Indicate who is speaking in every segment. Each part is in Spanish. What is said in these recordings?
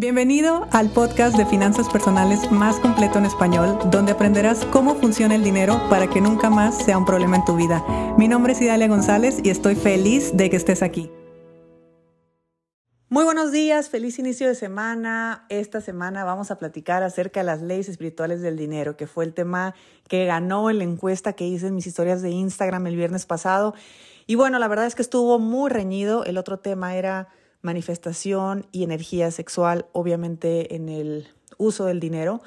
Speaker 1: Bienvenido al podcast de finanzas personales más completo en español, donde aprenderás cómo funciona el dinero para que nunca más sea un problema en tu vida. Mi nombre es Idalia González y estoy feliz de que estés aquí. Muy buenos días, feliz inicio de semana. Esta semana vamos a platicar acerca de las leyes espirituales del dinero, que fue el tema que ganó en la encuesta que hice en mis historias de Instagram el viernes pasado. Y bueno, la verdad es que estuvo muy reñido. El otro tema era manifestación y energía sexual, obviamente en el uso del dinero,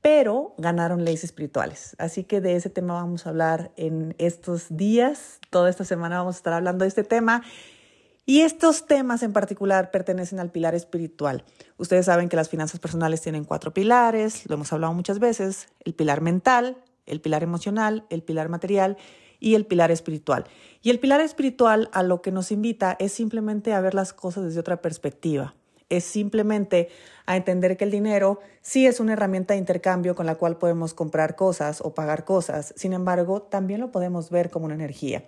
Speaker 1: pero ganaron leyes espirituales. Así que de ese tema vamos a hablar en estos días. Toda esta semana vamos a estar hablando de este tema. Y estos temas en particular pertenecen al pilar espiritual. Ustedes saben que las finanzas personales tienen cuatro pilares, lo hemos hablado muchas veces, el pilar mental, el pilar emocional, el pilar material y el pilar espiritual. Y el pilar espiritual a lo que nos invita es simplemente a ver las cosas desde otra perspectiva. Es simplemente a entender que el dinero sí es una herramienta de intercambio con la cual podemos comprar cosas o pagar cosas. Sin embargo, también lo podemos ver como una energía.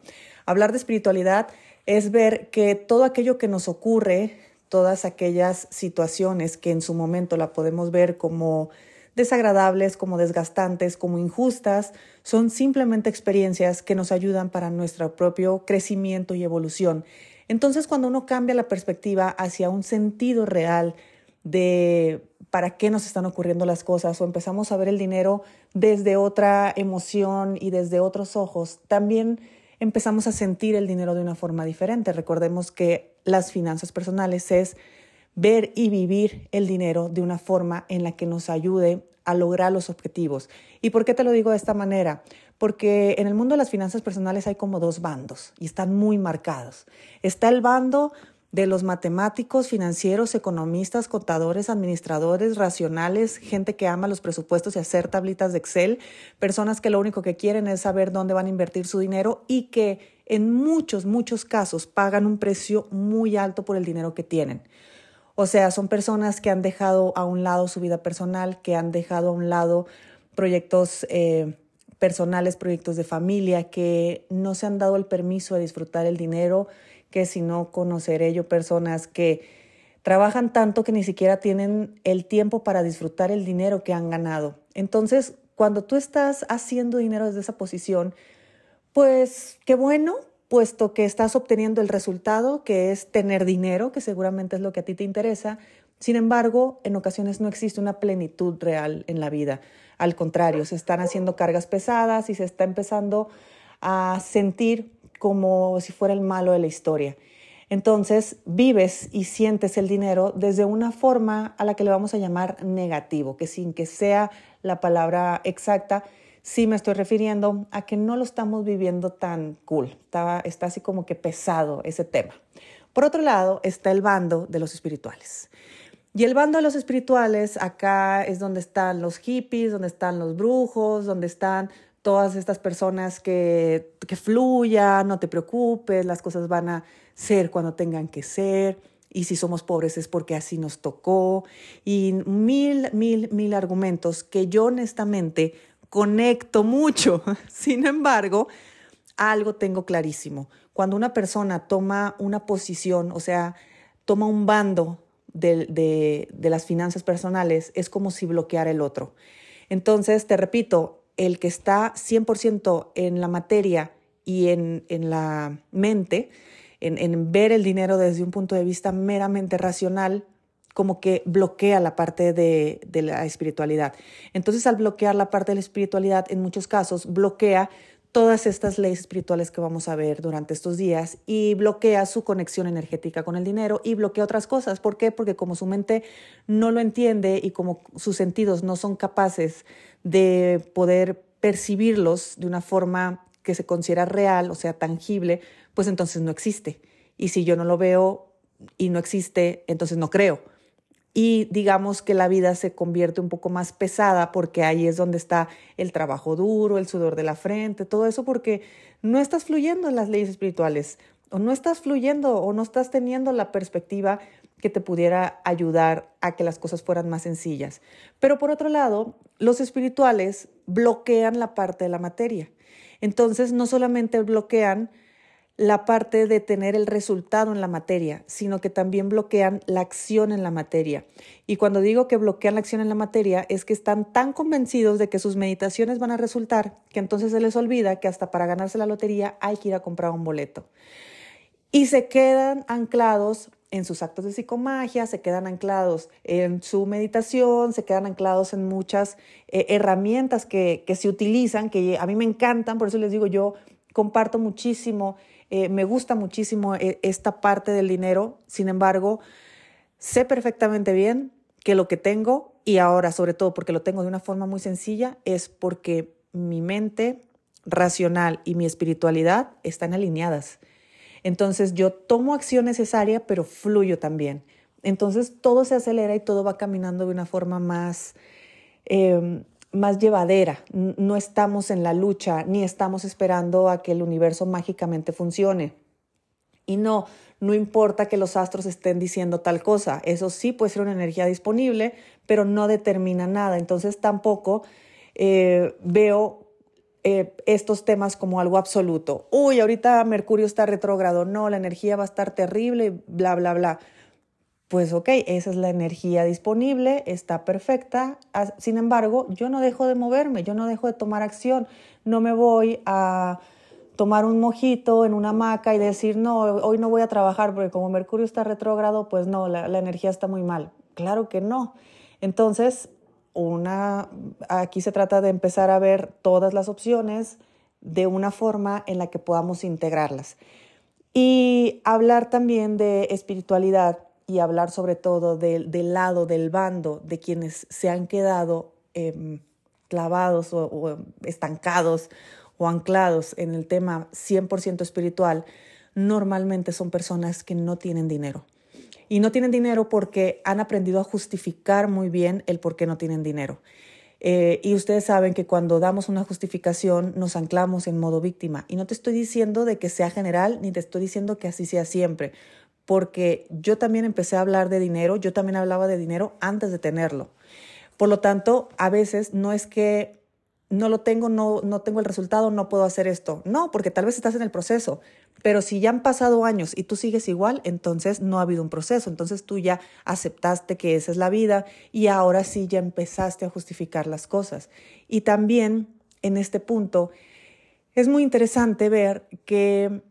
Speaker 1: Hablar de espiritualidad es ver que todo aquello que nos ocurre, todas aquellas situaciones que en su momento la podemos ver como desagradables, como desgastantes, como injustas, son simplemente experiencias que nos ayudan para nuestro propio crecimiento y evolución. Entonces, cuando uno cambia la perspectiva hacia un sentido real de para qué nos están ocurriendo las cosas o empezamos a ver el dinero desde otra emoción y desde otros ojos, también empezamos a sentir el dinero de una forma diferente. Recordemos que las finanzas personales es ver y vivir el dinero de una forma en la que nos ayude a lograr los objetivos. ¿Y por qué te lo digo de esta manera? Porque en el mundo de las finanzas personales hay como dos bandos y están muy marcados. Está el bando de los matemáticos, financieros, economistas, contadores, administradores, racionales, gente que ama los presupuestos y hacer tablitas de Excel, personas que lo único que quieren es saber dónde van a invertir su dinero y que en muchos, muchos casos pagan un precio muy alto por el dinero que tienen. O sea, son personas que han dejado a un lado su vida personal, que han dejado a un lado proyectos eh, personales, proyectos de familia, que no se han dado el permiso de disfrutar el dinero, que si no conoceré yo personas que trabajan tanto que ni siquiera tienen el tiempo para disfrutar el dinero que han ganado. Entonces, cuando tú estás haciendo dinero desde esa posición, pues qué bueno, puesto que estás obteniendo el resultado, que es tener dinero, que seguramente es lo que a ti te interesa. Sin embargo, en ocasiones no existe una plenitud real en la vida. Al contrario, se están haciendo cargas pesadas y se está empezando a sentir como si fuera el malo de la historia. Entonces, vives y sientes el dinero desde una forma a la que le vamos a llamar negativo, que sin que sea la palabra exacta, sí me estoy refiriendo a que no lo estamos viviendo tan cool. Está, así como que pesado ese tema. Por otro lado, está el bando de los espirituales. Y el bando de los espirituales, acá es donde están los hippies, donde están los brujos, donde están todas estas personas que, que fluyan, no te preocupes, las cosas van a ser cuando tengan que ser. Y si somos pobres es porque así nos tocó. Y mil, mil, mil argumentos que yo honestamente conecto mucho. Sin embargo, algo tengo clarísimo. Cuando una persona toma una posición, o sea, toma un bando de, las finanzas personales, es como si bloqueara el otro. Entonces, te repito, el que está 100% en la materia y en, la mente, en, en, ver el dinero desde un punto de vista meramente racional, como que bloquea la parte de, la espiritualidad. Entonces, al bloquear la parte de la espiritualidad, en muchos casos, bloquea todas estas leyes espirituales que vamos a ver durante estos días y bloquea su conexión energética con el dinero y bloquea otras cosas. ¿Por qué? Porque como su mente no lo entiende y como sus sentidos no son capaces de poder percibirlos de una forma que se considera real, o sea, tangible, pues entonces no existe. Y si yo no lo veo y no existe, entonces no creo y digamos que la vida se convierte un poco más pesada porque ahí es donde está el trabajo duro, el sudor de la frente, todo eso porque no estás fluyendo en las leyes espirituales o no estás fluyendo o no estás teniendo la perspectiva que te pudiera ayudar a que las cosas fueran más sencillas. Pero por otro lado, los espirituales bloquean la parte de la materia. Entonces, no solamente bloquean la parte de tener el resultado en la materia, sino que también bloquean la acción en la materia. Y cuando digo que bloquean la acción en la materia, es que están tan convencidos de que sus meditaciones van a resultar, que entonces se les olvida que hasta para ganarse la lotería hay que ir a comprar un boleto. Y se quedan anclados en sus actos de psicomagia, se quedan anclados en su meditación, se quedan anclados en muchas eh, herramientas que, que se utilizan, que a mí me encantan, por eso les digo, yo comparto muchísimo eh, me gusta muchísimo eh, esta parte del dinero, sin embargo, sé perfectamente bien que lo que tengo, y ahora sobre todo porque lo tengo de una forma muy sencilla, es porque mi mente racional y mi espiritualidad están alineadas. Entonces yo tomo acción necesaria, pero fluyo también. Entonces todo se acelera y todo va caminando de una forma más em, más llevadera. No estamos en la lucha ni estamos esperando a que el universo mágicamente funcione. Y no, no importa que los astros estén diciendo tal cosa. Eso sí puede ser una energía disponible, pero no determina nada. Entonces tampoco eh, veo eh, estos temas como algo absoluto. Uy, ahorita Mercurio está retrógrado. No, la energía va a estar terrible, bla, bla, bla pues ok, esa es la energía disponible, está perfecta. Sin embargo, yo no dejo de moverme, yo no dejo de tomar acción, no me voy a tomar un mojito en una hamaca y decir, no, hoy no voy a trabajar porque como Mercurio está retrógrado, pues no, la, la energía está muy mal. Claro que no. Entonces, una, aquí se trata de empezar a ver todas las opciones de una forma en la que podamos integrarlas. Y hablar también de espiritualidad y hablar sobre todo del, lado, del bando de quienes se han quedado em, clavados o, estancados o anclados en el tema 100% espiritual, normalmente son personas que no tienen dinero. Y no tienen dinero porque han aprendido a justificar muy bien el por qué no tienen dinero. Eh, y ustedes saben que cuando damos una justificación nos anclamos en modo víctima. Y no te estoy diciendo de que sea general, ni te estoy diciendo que así sea siempre porque yo también empecé a hablar de dinero, yo también hablaba de dinero antes de tenerlo. Por lo tanto, a veces no es que no lo tengo, no, no tengo el resultado, no puedo hacer esto. No, porque tal vez estás en el proceso, pero si ya han pasado años y tú sigues igual, entonces no ha habido un proceso, entonces tú ya aceptaste que esa es la vida y ahora sí ya empezaste a justificar las cosas. Y también en este punto es muy interesante ver que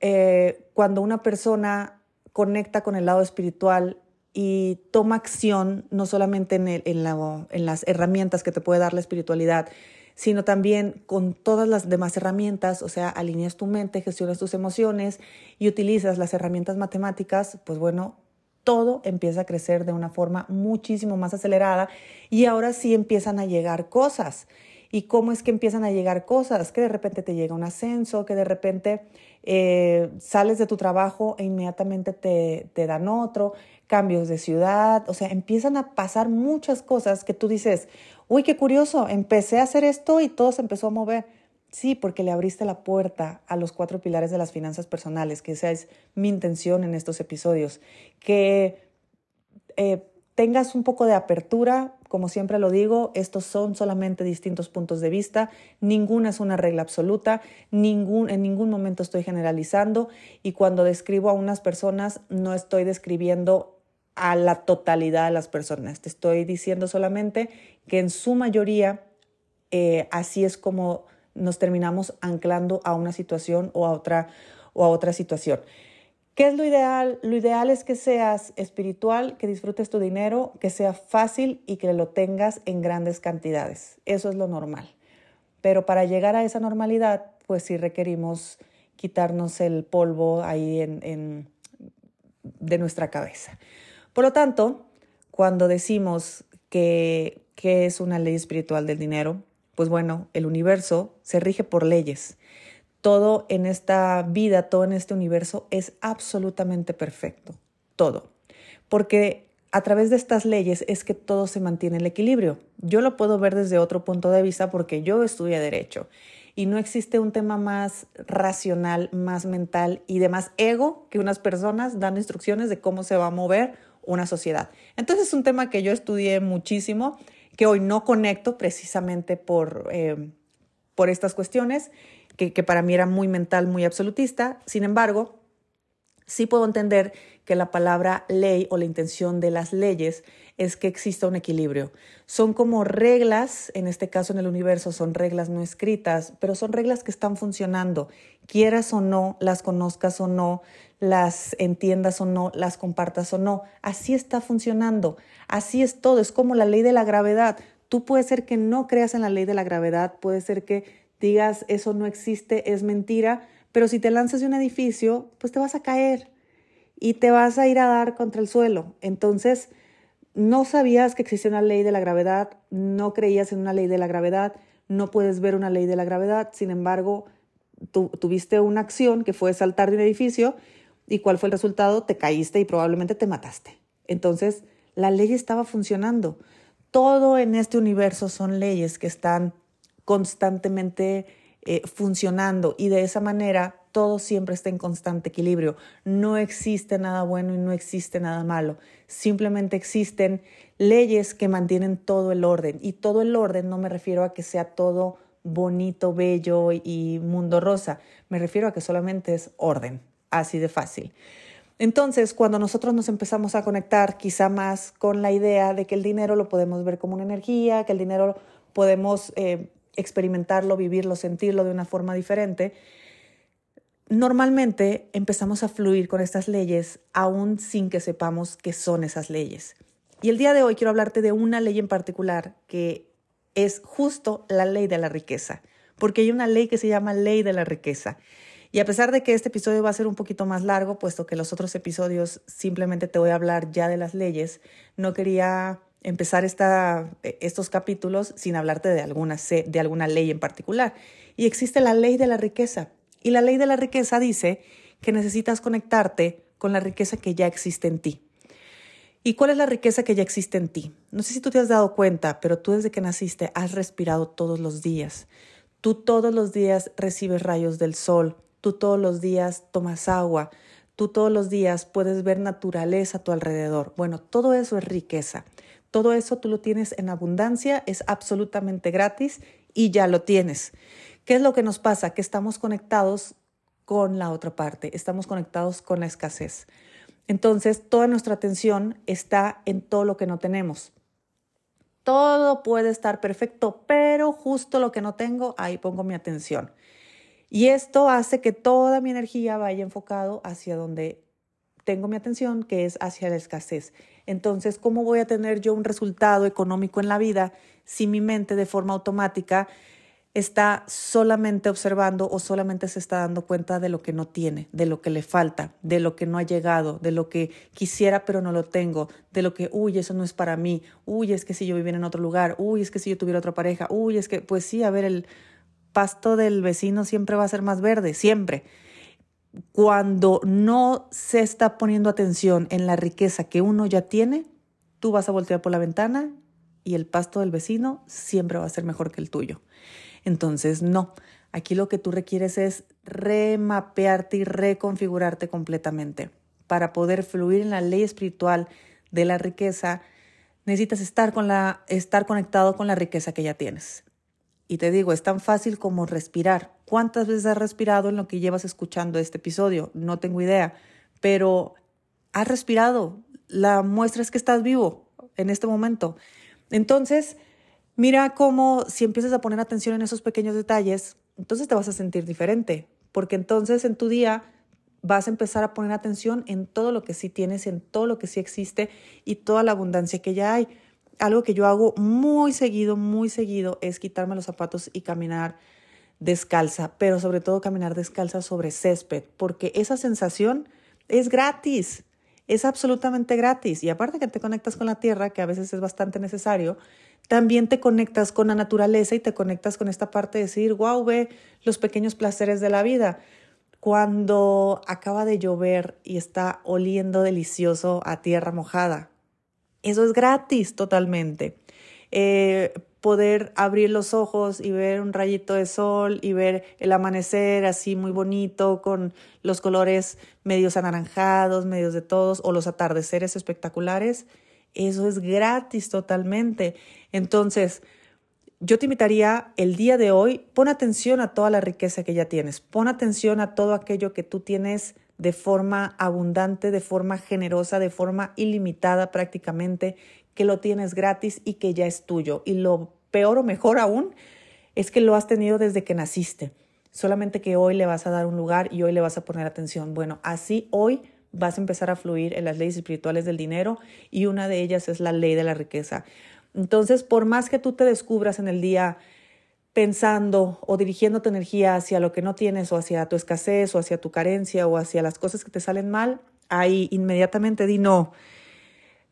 Speaker 1: eh, cuando una persona conecta con el lado espiritual y toma acción no solamente en, en, las herramientas que te puede dar la espiritualidad, sino también con todas las demás herramientas, o sea, alineas tu mente, gestionas tus emociones y utilizas las herramientas matemáticas, pues bueno, todo empieza a crecer de una forma muchísimo más acelerada y ahora sí empiezan a llegar cosas. ¿Y cómo es que empiezan a llegar cosas? Que de repente te llega un ascenso, que de repente eh, sales de tu trabajo e inmediatamente te, dan otro, cambios de ciudad, o sea, empiezan a pasar muchas cosas que tú dices, uy, qué curioso, empecé a hacer esto y todo se empezó a mover. Sí, porque le abriste la puerta a los cuatro pilares de las finanzas personales, que esa es mi intención en estos episodios, que eh, tengas un poco de apertura, como siempre lo digo, estos son solamente distintos puntos de vista, ninguna es una regla absoluta, ningún, en ningún momento estoy generalizando. Y cuando describo a unas personas no estoy describiendo a la totalidad de las personas, te estoy diciendo solamente que en su mayoría eh, así es como nos terminamos anclando a una situación o a otra, o a otra situación. ¿Qué es lo ideal? Lo ideal es que seas espiritual, que disfrutes tu dinero, que sea fácil y que lo tengas en grandes cantidades. Eso es lo normal. Pero para llegar a esa normalidad, pues sí requerimos quitarnos el polvo ahí en, de nuestra cabeza. Por lo tanto, cuando decimos que, que es una ley espiritual del dinero, pues bueno, el universo se rige por leyes todo en esta vida, todo en este universo es absolutamente perfecto, todo. Porque a través de estas leyes es que todo se mantiene en el equilibrio. Yo lo puedo ver desde otro punto de vista porque yo estudié derecho y no existe un tema más racional, más mental y de más ego que unas personas dando instrucciones de cómo se va a mover una sociedad. Entonces es un tema que yo estudié muchísimo, que hoy no conecto precisamente por, eh, por estas cuestiones que, para mí era muy mental, muy absolutista. Sin embargo, sí puedo entender que la palabra ley o la intención de las leyes es que exista un equilibrio. Son como reglas, en este caso en el universo son reglas no escritas, pero son reglas que están funcionando, quieras o no, las conozcas o no, las entiendas o no, las compartas o no. Así está funcionando, así es todo, es como la ley de la gravedad. Tú puede ser que no creas en la ley de la gravedad, puede ser que digas eso no existe, es mentira, pero si te lanzas de un edificio, pues te vas a caer y te vas a ir a dar contra el suelo. Entonces, no sabías que existía una ley de la gravedad, no creías en una ley de la gravedad, no puedes ver una ley de la gravedad, sin embargo, tuviste una acción que fue saltar de un edificio y cuál fue el resultado, te caíste y probablemente te mataste. Entonces, la ley estaba funcionando. Todo en este universo son leyes que están constantemente eh, funcionando y de esa manera todo siempre está en constante equilibrio. No existe nada bueno y no existe nada malo. Simplemente existen leyes que mantienen todo el orden. Y todo el orden no me refiero a que sea todo bonito, bello y mundo rosa. Me refiero a que solamente es orden. Así de fácil. Entonces, cuando nosotros nos empezamos a conectar quizá más con la idea de que el dinero lo podemos ver como una energía, que el dinero podemos eh, experimentarlo, vivirlo, sentirlo de una forma diferente, normalmente empezamos a fluir con estas leyes aún sin que sepamos qué son esas leyes. Y el día de hoy quiero hablarte de una ley en particular que es justo la ley de la riqueza, porque hay una ley que se llama ley de la riqueza. Y a pesar de que este episodio va a ser un poquito más largo, puesto que los otros episodios simplemente te voy a hablar ya de las leyes, no quería empezar esta, estos capítulos sin hablarte de alguna, de alguna ley en particular. Y existe la ley de la riqueza. Y la ley de la riqueza dice que necesitas conectarte con la riqueza que ya existe en ti. ¿Y cuál es la riqueza que ya existe en ti? No sé si tú te has dado cuenta, pero tú desde que naciste has respirado todos los días. Tú todos los días recibes rayos del sol, tú todos los días tomas agua, tú todos los días puedes ver naturaleza a tu alrededor. Bueno, todo eso es riqueza. Todo eso tú lo tienes en abundancia, es absolutamente gratis y ya lo tienes. ¿Qué es lo que nos pasa? Que estamos conectados con la otra parte, estamos conectados con la escasez. Entonces, toda nuestra atención está en todo lo que no tenemos. Todo puede estar perfecto, pero justo lo que no tengo, ahí pongo mi atención. Y esto hace que toda mi energía vaya enfocado hacia donde tengo mi atención, que es hacia la escasez. Entonces, ¿cómo voy a tener yo un resultado económico en la vida si mi mente de forma automática está solamente observando o solamente se está dando cuenta de lo que no tiene, de lo que le falta, de lo que no ha llegado, de lo que quisiera pero no lo tengo, de lo que, uy, eso no es para mí, uy, es que si yo viviera en otro lugar, uy, es que si yo tuviera otra pareja, uy, es que, pues sí, a ver, el pasto del vecino siempre va a ser más verde, siempre. Cuando no se está poniendo atención en la riqueza que uno ya tiene, tú vas a voltear por la ventana y el pasto del vecino siempre va a ser mejor que el tuyo. Entonces, no, aquí lo que tú requieres es remapearte y reconfigurarte completamente. Para poder fluir en la ley espiritual de la riqueza, necesitas estar, con la, estar conectado con la riqueza que ya tienes. Y te digo, es tan fácil como respirar. ¿Cuántas veces has respirado en lo que llevas escuchando este episodio? No tengo idea, pero has respirado. La muestra es que estás vivo en este momento. Entonces, Mira cómo si empiezas a poner atención en esos pequeños detalles, entonces te vas a sentir diferente, porque entonces en tu día vas a empezar a poner atención en todo lo que sí tienes, en todo lo que sí existe y toda la abundancia que ya hay. Algo que yo hago muy seguido, muy seguido, es quitarme los zapatos y caminar descalza, pero sobre todo caminar descalza sobre césped, porque esa sensación es gratis, es absolutamente gratis. Y aparte que te conectas con la tierra, que a veces es bastante necesario, también te conectas con la naturaleza y te conectas con esta parte de decir, wow, ve los pequeños placeres de la vida. Cuando acaba de llover y está oliendo delicioso a tierra mojada. Eso es gratis totalmente. Eh, poder abrir los ojos y ver un rayito de sol y ver el amanecer así muy bonito con los colores medios anaranjados, medios de todos, o los atardeceres espectaculares, eso es gratis totalmente. Entonces, yo te invitaría el día de hoy, pon atención a toda la riqueza que ya tienes, pon atención a todo aquello que tú tienes de forma abundante, de forma generosa, de forma ilimitada prácticamente, que lo tienes gratis y que ya es tuyo. Y lo peor o mejor aún es que lo has tenido desde que naciste. Solamente que hoy le vas a dar un lugar y hoy le vas a poner atención. Bueno, así hoy vas a empezar a fluir en las leyes espirituales del dinero y una de ellas es la ley de la riqueza. Entonces, por más que tú te descubras en el día pensando o dirigiendo tu energía hacia lo que no tienes o hacia tu escasez o hacia tu carencia o hacia las cosas que te salen mal, ahí inmediatamente di no.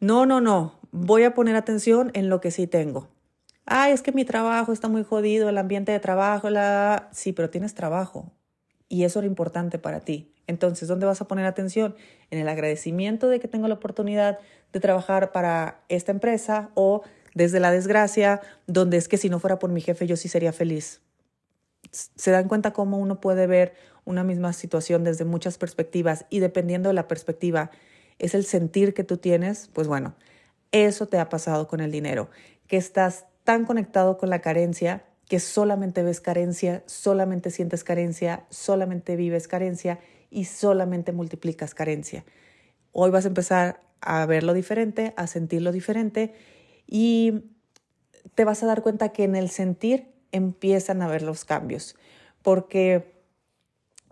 Speaker 1: No, no, no. Voy a poner atención en lo que sí tengo. Ay, es que mi trabajo está muy jodido, el ambiente de trabajo, la... Sí, pero tienes trabajo y eso era importante para ti. Entonces, ¿dónde vas a poner atención? En el agradecimiento de que tengo la oportunidad de trabajar para esta empresa o desde la desgracia, donde es que si no fuera por mi jefe yo sí sería feliz. Se dan cuenta cómo uno puede ver una misma situación desde muchas perspectivas y dependiendo de la perspectiva es el sentir que tú tienes, pues bueno, eso te ha pasado con el dinero, que estás tan conectado con la carencia que solamente ves carencia, solamente sientes carencia, solamente vives carencia y solamente multiplicas carencia. Hoy vas a empezar a verlo diferente, a sentirlo diferente y te vas a dar cuenta que en el sentir empiezan a ver los cambios, porque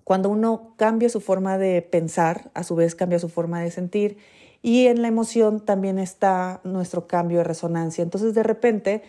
Speaker 1: cuando uno cambia su forma de pensar, a su vez cambia su forma de sentir y en la emoción también está nuestro cambio de resonancia. Entonces de repente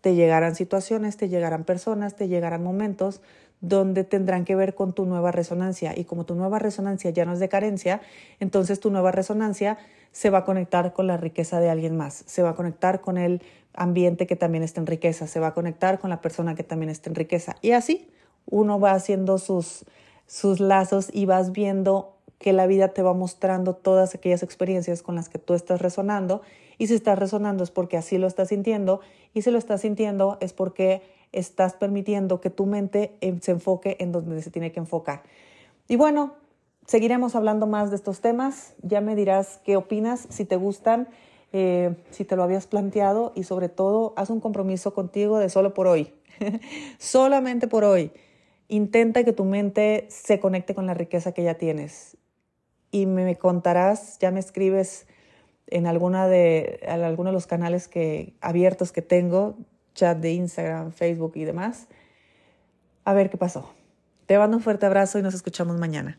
Speaker 1: te llegarán situaciones, te llegarán personas, te llegarán momentos donde tendrán que ver con tu nueva resonancia. Y como tu nueva resonancia ya no es de carencia, entonces tu nueva resonancia se va a conectar con la riqueza de alguien más, se va a conectar con el ambiente que también está en riqueza, se va a conectar con la persona que también está en riqueza. Y así uno va haciendo sus, sus lazos y vas viendo que la vida te va mostrando todas aquellas experiencias con las que tú estás resonando. Y si estás resonando es porque así lo estás sintiendo. Y si lo estás sintiendo es porque estás permitiendo que tu mente se enfoque en donde se tiene que enfocar. Y bueno, seguiremos hablando más de estos temas. Ya me dirás qué opinas, si te gustan, eh, si te lo habías planteado y sobre todo haz un compromiso contigo de solo por hoy. Solamente por hoy. Intenta que tu mente se conecte con la riqueza que ya tienes. Y me contarás, ya me escribes en alguna de, en alguno de los canales que, abiertos que tengo, chat de Instagram, Facebook y demás, a ver qué pasó. Te mando un fuerte abrazo y nos escuchamos mañana.